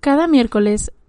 Cada miércoles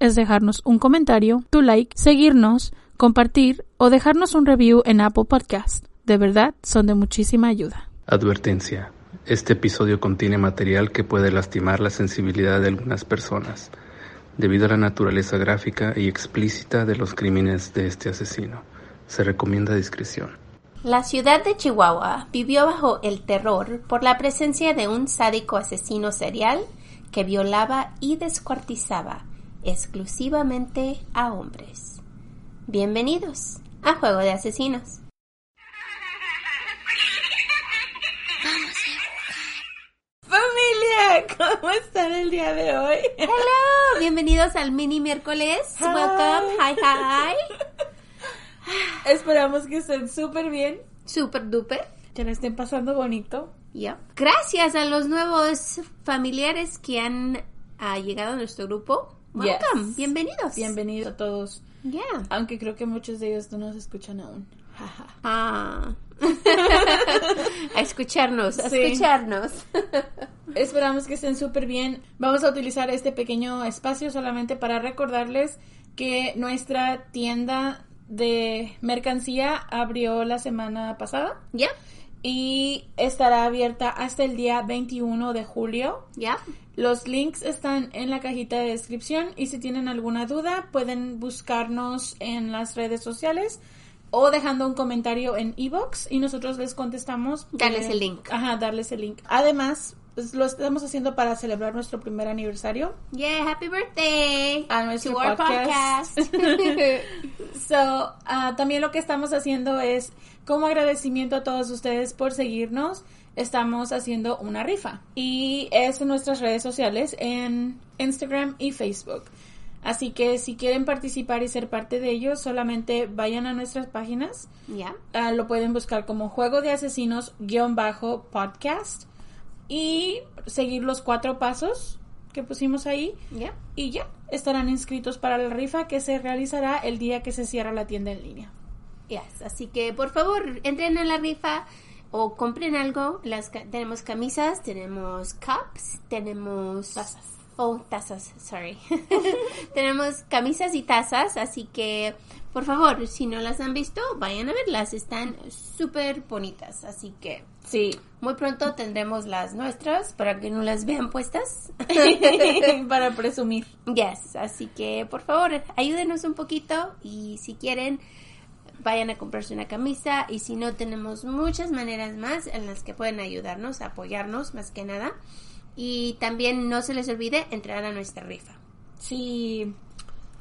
es dejarnos un comentario, tu like, seguirnos, compartir o dejarnos un review en Apple Podcast. De verdad, son de muchísima ayuda. Advertencia. Este episodio contiene material que puede lastimar la sensibilidad de algunas personas, debido a la naturaleza gráfica y explícita de los crímenes de este asesino. Se recomienda discreción. La ciudad de Chihuahua vivió bajo el terror por la presencia de un sádico asesino serial que violaba y descuartizaba exclusivamente a hombres. Bienvenidos a Juego de Asesinos. Familia, ¿cómo están el día de hoy? Hello, bienvenidos al mini miércoles. Welcome, hi hi. Esperamos que estén súper bien, Super duper. que la estén pasando bonito. Yep. Gracias a los nuevos familiares que han ah, llegado a nuestro grupo. Welcome, Yes. bienvenidos. Bienvenidos a todos, Yeah. aunque creo que muchos de ellos no nos escuchan aún. Ah. a escucharnos, a Sí. escucharnos. Esperamos que estén súper bien. Vamos a utilizar este pequeño espacio solamente para recordarles que nuestra tienda de mercancía abrió la semana pasada Ya, y estará abierta hasta el día 21 de julio. ya. Los links están en la cajita de descripción y si tienen alguna duda pueden buscarnos en las redes sociales o dejando un comentario en ebox y nosotros les contestamos. Darles Eh, el link. Ajá, darles el link. Además, pues, lo estamos haciendo para celebrar nuestro primer aniversario Yeah, happy birthday a nuestro to our podcast. So, ah, también lo que estamos haciendo es, como agradecimiento a todos ustedes por seguirnos, estamos haciendo una rifa. Y es en nuestras redes sociales, en Instagram y Facebook. Así que si quieren participar y ser parte de ellos, solamente vayan a nuestras páginas. Ya, Ah, lo pueden buscar como Juego de Asesinos guion bajo podcast y seguir los cuatro pasos que pusimos ahí ya. y ya estarán inscritos para la rifa que se realizará el día que se cierra la tienda en línea. Yes, así que por favor, entren a la rifa o compren algo. Las tenemos camisas, tenemos cups, tenemos Tazas. Oh, tazas, sorry. tenemos camisas y tazas, así que por favor, si no las han visto, vayan a verlas, están súper bonitas, así que Sí, muy pronto tendremos las nuestras para que no las vean puestas. para presumir. Yes, así que por favor, ayúdenos un poquito y si quieren, vayan a comprarse una camisa y si no, tenemos muchas maneras más en las que pueden ayudarnos, apoyarnos más que nada. Y también no se les olvide entrar a nuestra rifa. Sí.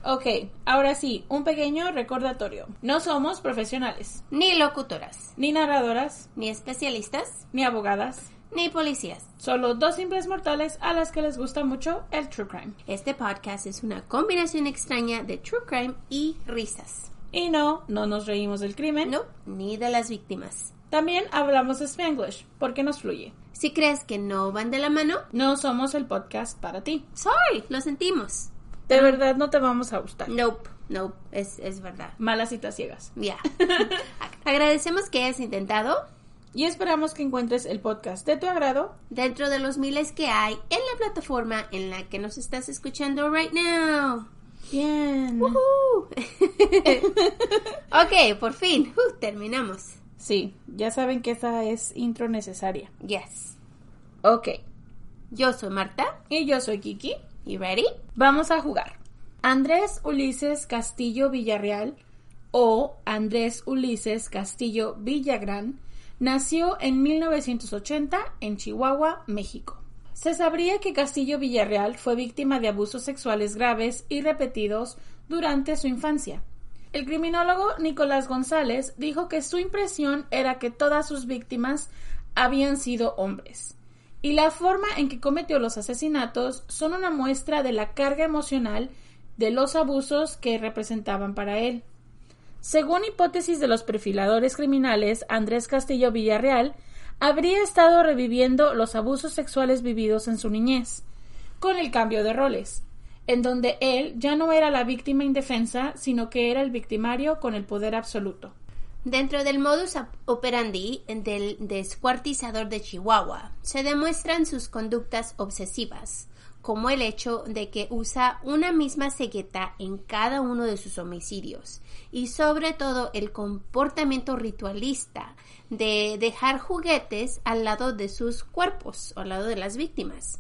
Ok, ahora sí, un pequeño recordatorio. No somos profesionales, Ni locutoras, ni narradoras, ni especialistas, ni abogadas. ni policías. Solo dos simples mortales a las que les gusta mucho el true crime. Este podcast es una combinación extraña de true crime y risas. Y no, no nos reímos del crimen. No, ni de las víctimas. También hablamos Spanglish, porque nos fluye. Si crees que no van de la mano, No somos el podcast para ti. sorry, lo sentimos. De verdad no te vamos a gustar. Nope, nope, es, es verdad. Malas citas ciegas. Ya. Agradecemos que hayas intentado Y esperamos que encuentres el podcast de tu agrado. dentro de los miles que hay en la plataforma en la que nos estás escuchando right now. Bien. Woohoo. ok, por fin, uh, terminamos. Sí, ya saben que esa es intro necesaria. Yes. Ok. Yo soy Marta. Y yo soy Kiki. You ready? Vamos a jugar. Andrés Ulises Castillo Villarreal o Andrés Ulises Castillo Villagrán nació en 1980 en Chihuahua, México. Se sabría que Castillo Villarreal fue víctima de abusos sexuales graves y repetidos durante su infancia. El criminólogo Nicolás González dijo que su impresión era que todas sus víctimas habían sido hombres y la forma en que cometió los asesinatos son una muestra de la carga emocional de los abusos que representaban para él. Según hipótesis de los perfiladores criminales Andrés Castillo Villarreal, habría estado reviviendo los abusos sexuales vividos en su niñez, con el cambio de roles, en donde él ya no era la víctima indefensa, sino que era el victimario con el poder absoluto. Dentro del modus operandi del descuartizador de Chihuahua se demuestran sus conductas obsesivas, como el hecho de que usa una misma cegueta en cada uno de sus homicidios y sobre todo el comportamiento ritualista de dejar juguetes al lado de sus cuerpos o al lado de las víctimas.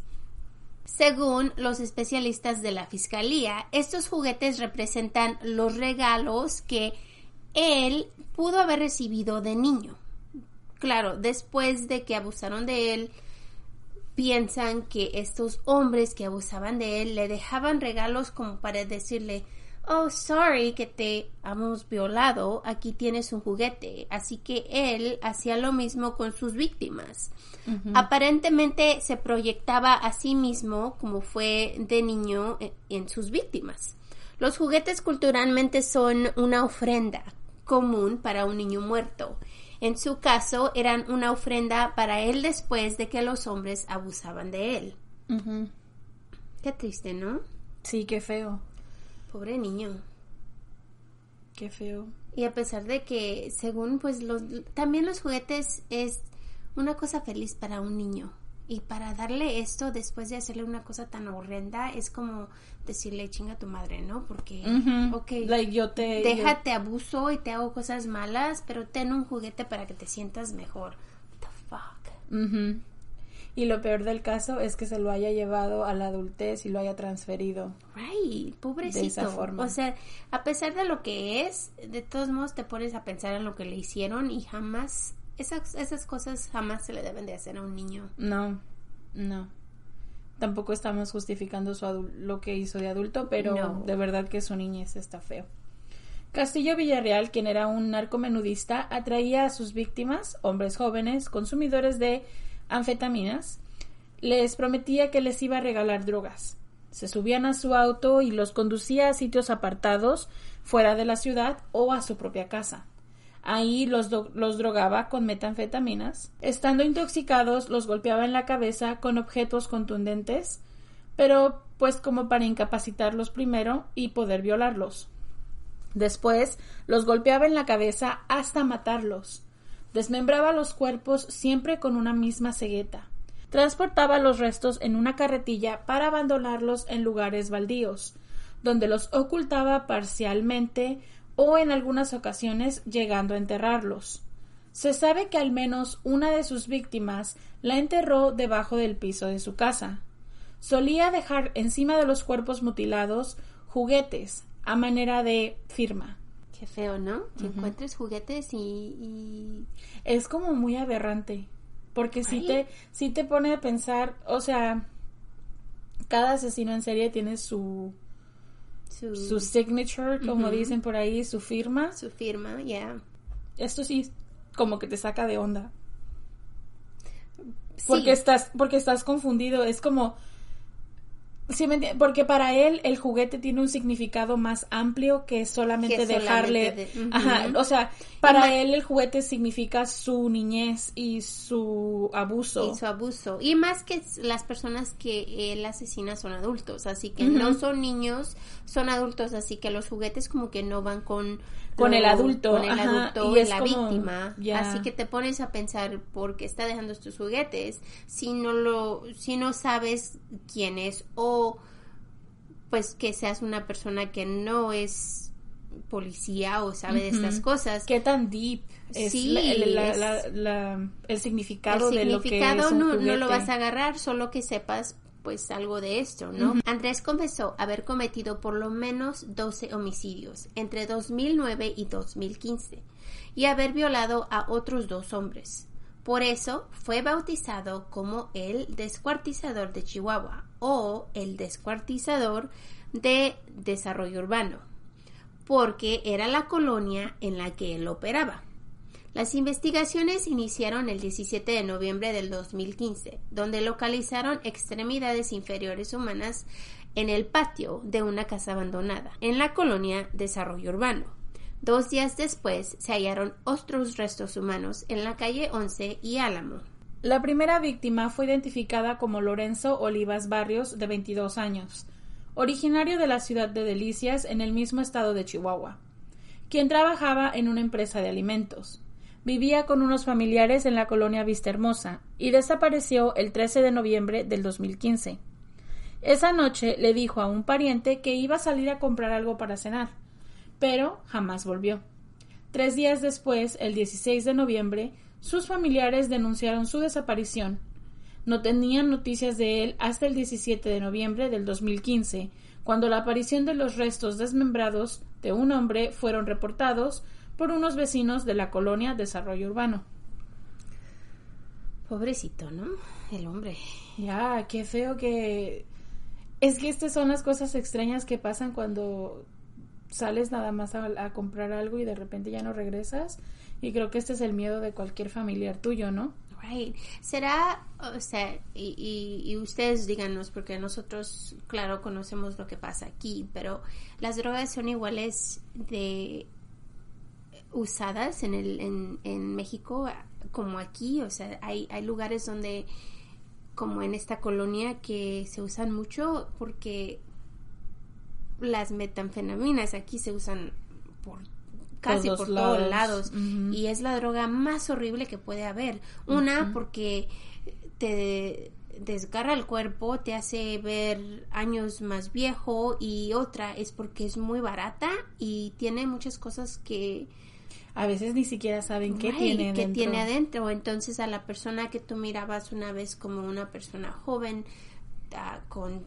Según los especialistas de la Fiscalía, estos juguetes representan los regalos que él pudo haber recibido de niño. Claro, después de que abusaron de él, piensan que estos hombres que abusaban de él le dejaban regalos como para decirle, oh, sorry que te hemos violado, aquí tienes un juguete. Así que él hacía lo mismo con sus víctimas. Aparentemente se proyectaba a sí mismo como fue de niño e, en sus víctimas. Los juguetes culturalmente son una ofrenda común para un niño muerto. En su caso, eran una ofrenda para él después de que los hombres abusaban de él. Qué triste, ¿no? Sí, qué feo. Pobre niño. Qué feo. Y a pesar de que, según pues los, también los juguetes es una cosa feliz para un niño. Y para darle esto después de hacerle una cosa tan horrenda es como decirle chinga a tu madre, ¿no? Porque, ok, yo te, déjate abuso y te hago cosas malas, pero ten un juguete para que te sientas mejor. What the fuck? Y lo peor del caso es que se lo haya llevado a la adultez y lo haya transferido. Right, pobrecito. De esa forma. O sea, a pesar de lo que es, de todos modos te pones a pensar en lo que le hicieron y jamás esas, esas cosas jamás se le deben de hacer a un niño. No, no. Tampoco estamos justificando su lo que hizo de adulto, pero de verdad que su niñez está feo. Castillo Villarreal, quien era un narcomenudista, atraía a sus víctimas, hombres jóvenes, consumidores de anfetaminas, les prometía que les iba a regalar drogas. Se subían a su auto y los conducía a sitios apartados, fuera de la ciudad o a su propia casa. Ahí los, los drogaba con metanfetaminas. Estando intoxicados, los golpeaba en la cabeza con objetos contundentes, pero pues como para incapacitarlos primero y poder violarlos. Después los golpeaba en la cabeza hasta matarlos. Desmembraba los cuerpos siempre con una misma cegueta. Transportaba los restos en una carretilla para abandonarlos en lugares baldíos, donde los ocultaba parcialmente o en algunas ocasiones llegando a enterrarlos. Se sabe que al menos una de sus víctimas la enterró debajo del piso de su casa. Solía dejar encima de los cuerpos mutilados juguetes a manera de firma. Qué feo, ¿no? Que encuentres juguetes y, Es como muy aberrante. Porque si te, si te pone a pensar, o sea, cada asesino en serie tiene su su, signature, como dicen por ahí, su firma. Su firma, ya. Esto sí, como que te saca de onda. Porque estás, porque estás confundido. Es como, Sí, porque para él el juguete tiene un significado más amplio que solamente dejarle. Ajá, o sea, para él el juguete significa su niñez y su abuso. Y su abuso. Y más que las personas que él asesina son adultos, así que no son niños, son adultos, así que los juguetes como que no van con con el adulto, con el adulto y, la víctima. Así que te pones a pensar por qué está dejando estos juguetes si no lo si no sabes quién es o pues que seas una persona que no es policía o sabe de estas cosas. ¿Qué tan deep es, el significado de lo que es no, no lo vas a agarrar, solo que sepas pues algo de esto, ¿no? Andrés confesó haber cometido por lo menos 12 homicidios entre 2009 y 2015 y haber violado a otros dos hombres. Por eso fue bautizado como el descuartizador de Chihuahua o el descuartizador de desarrollo urbano, porque era la colonia en la que él operaba. Las investigaciones iniciaron el 17 de noviembre del 2015, donde localizaron extremidades inferiores humanas en el patio de una casa abandonada, en la colonia Desarrollo Urbano. Dos días después se hallaron otros restos humanos en la calle 11 y Álamo. La primera víctima fue identificada como Lorenzo Olivas Barrios, de 22 años, originario de la ciudad de Delicias en el mismo estado de Chihuahua, quien trabajaba en una empresa de alimentos. Vivía con unos familiares en la colonia Vista Hermosa y desapareció el 13 de noviembre del 2015. Esa noche le dijo a un pariente que iba a salir a comprar algo para cenar, pero jamás volvió. Tres días después, el 16 de noviembre, sus familiares denunciaron su desaparición. No tenían noticias de él hasta el 17 de noviembre del 2015, cuando la aparición de los restos desmembrados de un hombre fueron reportados por unos vecinos de la colonia Desarrollo Urbano. Pobrecito, ¿no? El hombre. Ya, qué feo que... Es que estas son las cosas extrañas que pasan cuando sales nada más a, comprar algo y de repente ya no regresas. Y creo que este es el miedo de cualquier familiar tuyo, ¿no? Right. Será, o sea, y, y, ustedes díganos, porque nosotros, claro, conocemos lo que pasa aquí, pero las drogas son iguales de usadas en, el, en, en México como aquí, o sea, hay, hay lugares donde, como en esta colonia, que se usan mucho porque las metanfetaminas aquí se usan por casi por todos lados y es la droga más horrible que puede haber. Una porque te desgarra el cuerpo, te hace ver años más viejo y otra es porque es muy barata y tiene muchas cosas que a veces ni siquiera saben qué tiene adentro. tiene adentro. Entonces a la persona que tú mirabas una vez como una persona joven, ah, con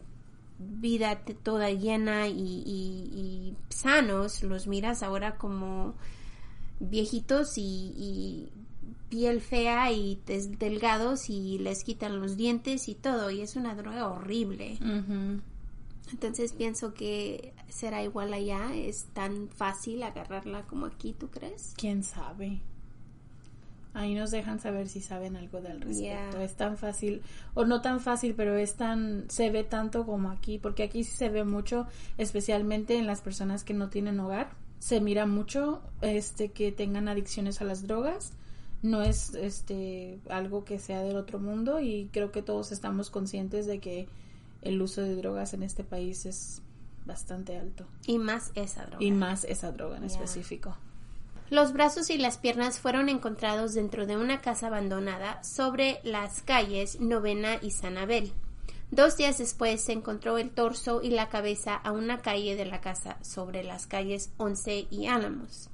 vida toda llena y, sanos, los miras ahora como viejitos y, piel fea y delgados y les quitan los dientes y todo. Y es una droga horrible. Entonces pienso que será igual allá. Es tan fácil agarrarla como aquí, ¿tú crees? ¿Quién sabe? Ahí nos dejan saber si saben algo del respecto. Es tan fácil, o no tan fácil, pero es tan, se ve tanto como aquí, porque aquí sí se ve mucho, especialmente en las personas que no tienen hogar. Se mira mucho, este, que tengan adicciones a las drogas. No es, este, algo que sea del otro mundo y creo que todos estamos conscientes de que el uso de drogas en este país es bastante alto. Y más esa droga. Y más esa droga en específico. Los brazos y las piernas fueron encontrados dentro de una casa abandonada sobre las calles Novena y Sanabel. Dos días después se encontró el torso y la cabeza a una calle de la casa sobre las calles Once y Álamos.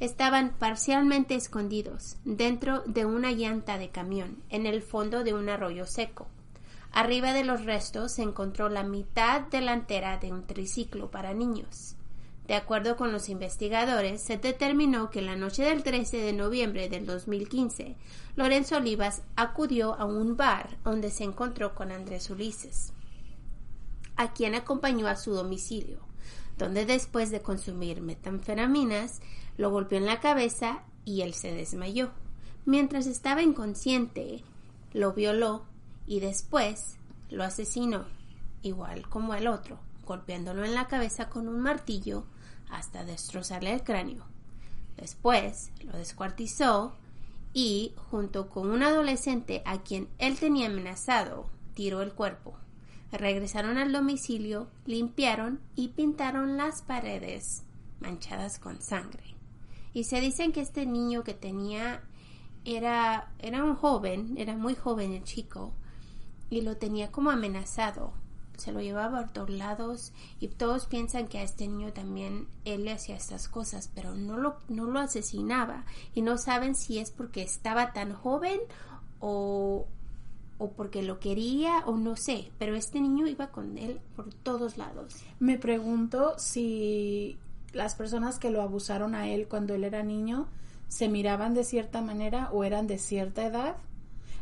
Estaban parcialmente escondidos dentro de una llanta de camión en el fondo de un arroyo seco. Arriba de los restos se encontró la mitad delantera de un triciclo para niños. De acuerdo con los investigadores, se determinó que la noche del 13 de noviembre del 2015, Lorenzo Olivas acudió a un bar donde se encontró con Andrés Ulises, a quien acompañó a su domicilio, donde después de consumir metanfetaminas, lo golpeó en la cabeza y él se desmayó. Mientras estaba inconsciente, lo violó y después lo asesinó, igual como el otro, golpeándolo en la cabeza con un martillo hasta destrozarle el cráneo. Después lo descuartizó y, junto con un adolescente a quien él tenía amenazado, tiró el cuerpo. Regresaron al domicilio, limpiaron y pintaron las paredes manchadas con sangre. Y se dicen que este niño que tenía era, era un joven, era muy joven el chico, y lo tenía como amenazado. Se lo llevaba a todos lados y todos piensan que a este niño también él le hacía estas cosas, pero no lo, no lo asesinaba y no saben si es porque estaba tan joven o, o porque lo quería o no sé, pero este niño iba con él por todos lados. Me pregunto si las personas que lo abusaron a él cuando él era niño se miraban de cierta manera o eran de cierta edad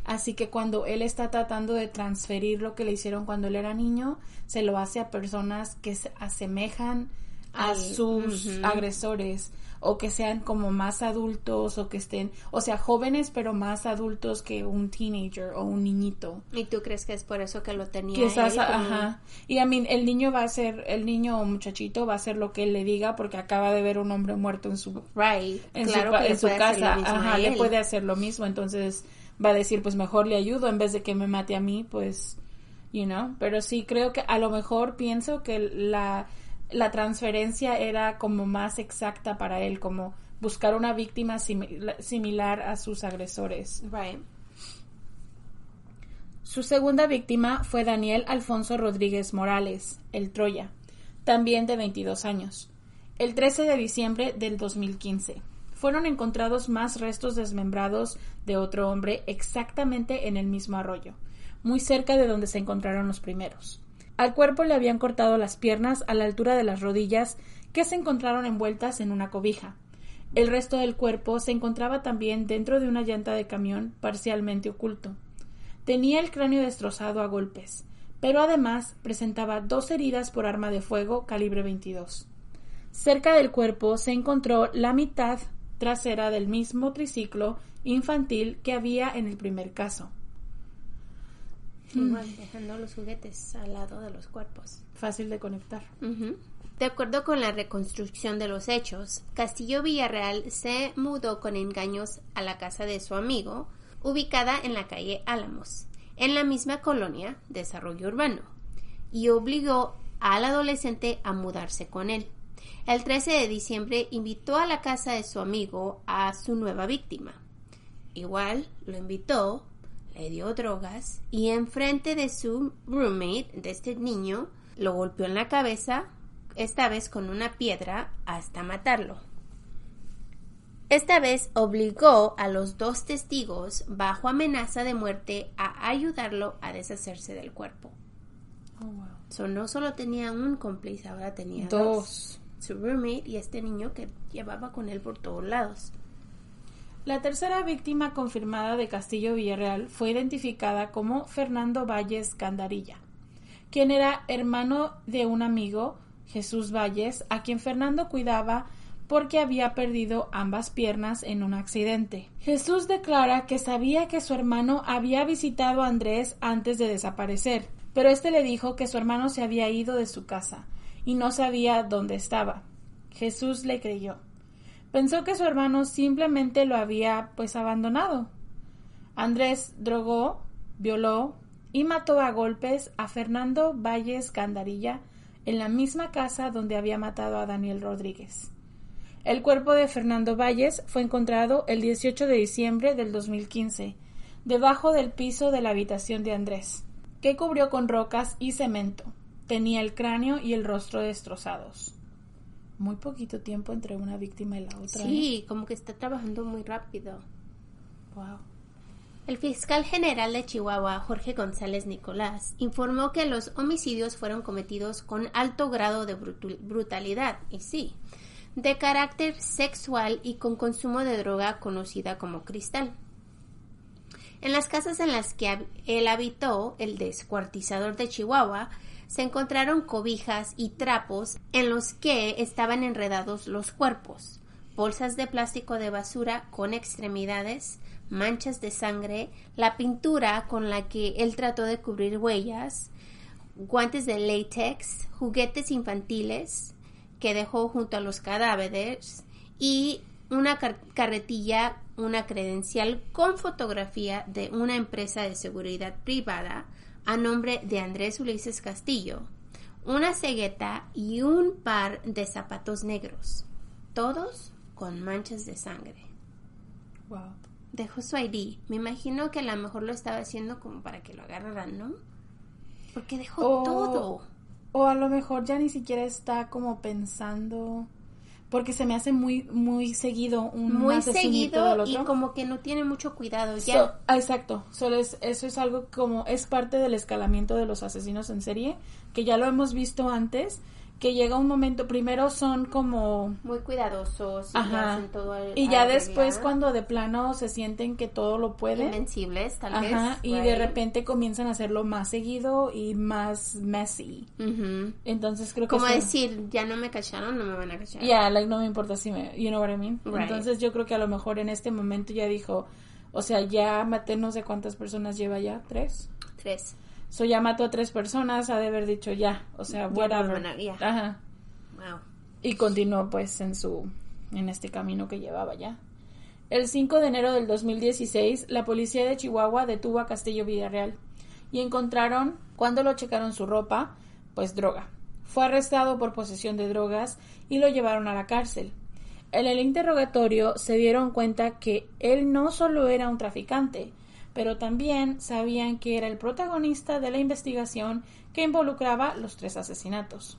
Así que cuando él está tratando de transferir lo que le hicieron cuando él era niño, se lo hace a personas que se asemejan a sus agresores o que sean como más adultos o que estén, o sea, jóvenes pero más adultos que un teenager o un niñito. ¿Y tú crees que es por eso que lo tenía Quizás, ajá. Y a mí el niño va a ser, el niño o muchachito va a hacer lo que él le diga porque acaba de ver un hombre muerto en su, right. en su, casa, ajá, le puede hacer lo mismo, entonces va a decir, pues mejor le ayudo en vez de que me mate a mí, pues, you know, pero sí creo que a lo mejor pienso que la la transferencia era como más exacta para él, como buscar una víctima similar a sus agresores. Su segunda víctima fue Daniel Alfonso Rodríguez Morales, el Troya, también de 22 años. El 13 de diciembre del 2015 fueron encontrados más restos desmembrados de otro hombre exactamente en el mismo arroyo, muy cerca de donde se encontraron los primeros. Al cuerpo le habían cortado las piernas a la altura de las rodillas que se encontraron envueltas en una cobija. El resto del cuerpo se encontraba también dentro de una llanta de camión parcialmente oculto. Tenía el cráneo destrozado a golpes, pero además presentaba dos heridas por arma de fuego calibre 22. Cerca del cuerpo se encontró la mitad trasera del mismo triciclo infantil que había en el primer caso. Igual, dejando los juguetes al lado de los cuerpos. Fácil de conectar. De acuerdo con la reconstrucción de los hechos, Castillo Villarreal se mudó con engaños a la casa de su amigo, ubicada en la calle Álamos, en la misma colonia, Desarrollo Urbano, y obligó al adolescente a mudarse con él. El 13 de diciembre invitó a la casa de su amigo a su nueva víctima. Igual lo invitó le dio drogas y enfrente de su roommate, de este niño, lo golpeó en la cabeza, esta vez con una piedra, hasta matarlo. Esta vez obligó a los dos testigos, bajo amenaza de muerte, a ayudarlo a deshacerse del cuerpo. Oh, no solo tenía un cómplice, ahora tenía dos. dos. Su roommate y este niño que llevaba con él por todos lados. La tercera víctima confirmada de Castillo Villarreal fue identificada como Fernando Valles Candarilla, quien era hermano de un amigo, Jesús Valles, a quien Fernando cuidaba porque había perdido ambas piernas en un accidente. Jesús declara que sabía que su hermano había visitado a Andrés antes de desaparecer, pero este le dijo que su hermano se había ido de su casa y no sabía dónde estaba. Jesús le creyó. Pensó que su hermano simplemente lo había pues abandonado. Andrés drogó, violó y mató a golpes a Fernando Valles Candarilla en la misma casa donde había matado a Daniel Rodríguez. El cuerpo de Fernando Valles fue encontrado el 18 de diciembre del 2015, debajo del piso de la habitación de Andrés, que cubrió con rocas y cemento. Tenía el cráneo y el rostro destrozados muy poquito tiempo entre una víctima y la otra. Sí, como que está trabajando muy rápido. Wow. El fiscal general de Chihuahua, Jorge González Nicolás, informó que los homicidios fueron cometidos con alto grado de brutalidad, y sí, de carácter sexual y con consumo de droga conocida como cristal. En las casas en las que él habitó, el descuartizador de Chihuahua, se encontraron cobijas y trapos en los que estaban enredados los cuerpos, bolsas de plástico de basura con extremidades, manchas de sangre, la pintura con la que él trató de cubrir huellas, guantes de látex, juguetes infantiles que dejó junto a los cadáveres y una carretilla, una credencial con fotografía de una empresa de seguridad privada a nombre de Andrés Ulises Castillo, una cegueta y un par de zapatos negros, todos con manchas de sangre. Wow. Dejó su ID. Me imagino que a lo mejor lo estaba haciendo como para que lo agarraran, ¿no? Porque dejó todo. O a lo mejor ya ni siquiera está como pensando porque se me hace muy muy seguido un muy seguido y como que no tiene mucho cuidado ya. Exacto. Solo es, eso es algo como es parte del escalamiento de los asesinos en serie que ya lo hemos visto antes que llega un momento, primero son como... Muy cuidadosos y Ajá. hacen todo al- Y a ya después cuando de plano se sienten que todo lo pueden. Invencibles, tal Ajá, vez. y de repente comienzan a hacerlo más seguido y más messy. Ujú. Entonces creo que Como decir, ya no me cacharon, no me van a cachar. Yeah, like no me importa si me, you know what I mean. Right. Entonces yo creo que a lo mejor en este momento ya dijo, o sea, ya maté no sé cuántas personas lleva ya, tres. Tres. So ya mató a tres personas, ha de haber dicho ya, o sea, whatever. Ajá. Wow. Y continuó pues en su, en este camino que llevaba ya. El 5 de enero del 2016, la policía de Chihuahua detuvo a Castillo Villarreal y encontraron, cuando lo checaron su ropa, pues droga. Fue arrestado por posesión de drogas y lo llevaron a la cárcel. En el interrogatorio se dieron cuenta que él no solo era un traficante, pero también sabían que era el protagonista de la investigación que involucraba los tres asesinatos.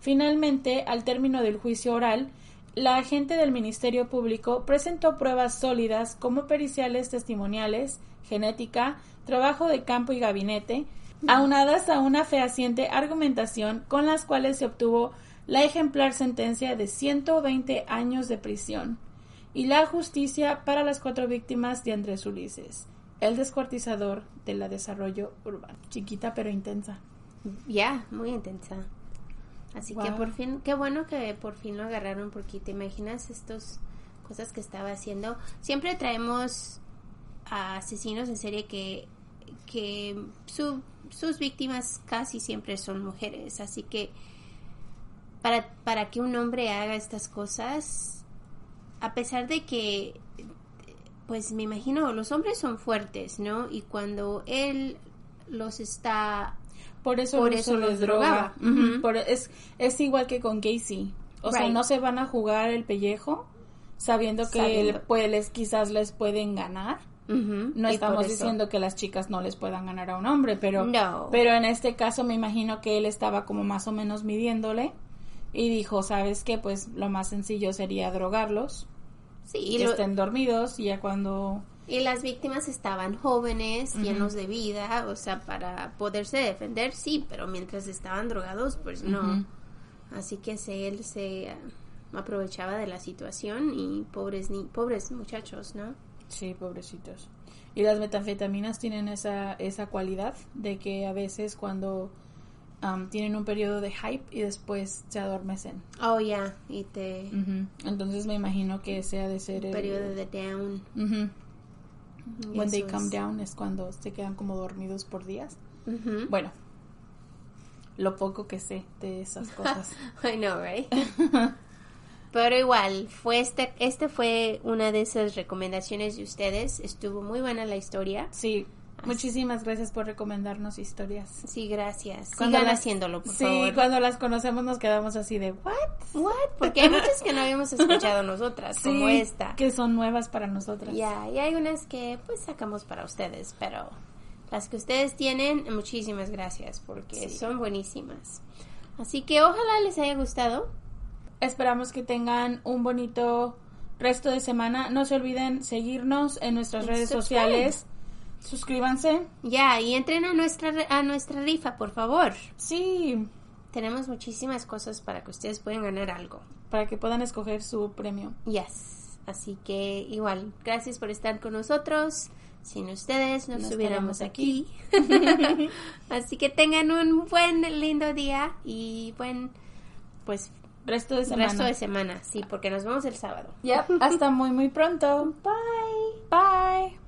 Finalmente, al término del juicio oral, la agente del Ministerio Público presentó pruebas sólidas como periciales testimoniales, genética, trabajo de campo y gabinete, aunadas a una fehaciente argumentación con las cuales se obtuvo la ejemplar sentencia de 120 años de prisión y la justicia para las cuatro víctimas de Andrés Ulises, el descuartizador de la desarrollo urbano. Chiquita pero intensa. Ya, muy intensa. Así que por fin, qué bueno que por fin lo agarraron porque te imaginas estas cosas que estaba haciendo. Siempre traemos a asesinos en serie que, que su- sus víctimas casi siempre son mujeres. Así que para, para que un hombre haga estas cosas, a pesar de que, pues me imagino, los hombres son fuertes, ¿no? Y cuando él los está Por eso, Por eso los droga. drogaba. Ujú. Ujú. Por- es, es igual que con Casey. O sea, no se van a jugar el pellejo sabiendo que Sabiendo. él, pues, les- quizás les pueden ganar. No y estamos diciendo que las chicas no les puedan ganar a un hombre, pero, No. pero en este caso me imagino que él estaba como más o menos midiéndole y dijo, ¿sabes qué? Pues lo más sencillo sería drogarlos, Sí, y, lo- estén dormidos y ya cuando... y las víctimas estaban jóvenes, llenos de vida, o sea, para poderse defender, sí, pero mientras estaban drogados, pues no. Así que se, él se ah, aprovechaba de la situación y pobres ni pobres muchachos, ¿no? Sí, pobrecitos. Y las metanfetaminas tienen esa, esa cualidad de que a veces cuando am, tienen un periodo de hype y después se adormecen. Oh, ya, y te... Entonces me imagino que ese ha de ser el... periodo de down. Y When they come es- down es cuando se quedan como dormidos por días. Bueno, lo poco que sé de esas cosas. I know, right? Pero igual, fue este, este fue una de esas recomendaciones de ustedes. Estuvo muy buena la historia. Sí, muchísimas gracias por recomendarnos historias. Sí, gracias. Cuando Sigan las- haciéndolo, por sí, favor. cuando las conocemos nos quedamos así de, ¿what? What? Porque hay muchas que no habíamos escuchado nosotras, como Sí, esta. que son nuevas para nosotras. Ya, y hay unas que pues sacamos para ustedes, pero las que ustedes tienen, muchísimas gracias porque Sí. son buenísimas. Así que ojalá les haya gustado. Esperamos que tengan un bonito resto de semana. No se olviden seguirnos en nuestras redes subscribe. sociales. Suscríbanse. Ya, y entren a nuestra a nuestra rifa, por favor. Sí, Tenemos muchísimas cosas para que ustedes puedan ganar algo. para que puedan escoger su premio. Yes. Así que igual, gracias por estar con nosotros. Sin ustedes no No estuviéramos estaríamos aquí. Así que tengan un buen, lindo día y buen, pues, Resto de semana. resto de semana. Sí, porque nos vemos el sábado. Yep, hasta muy muy pronto. Bye. Bye.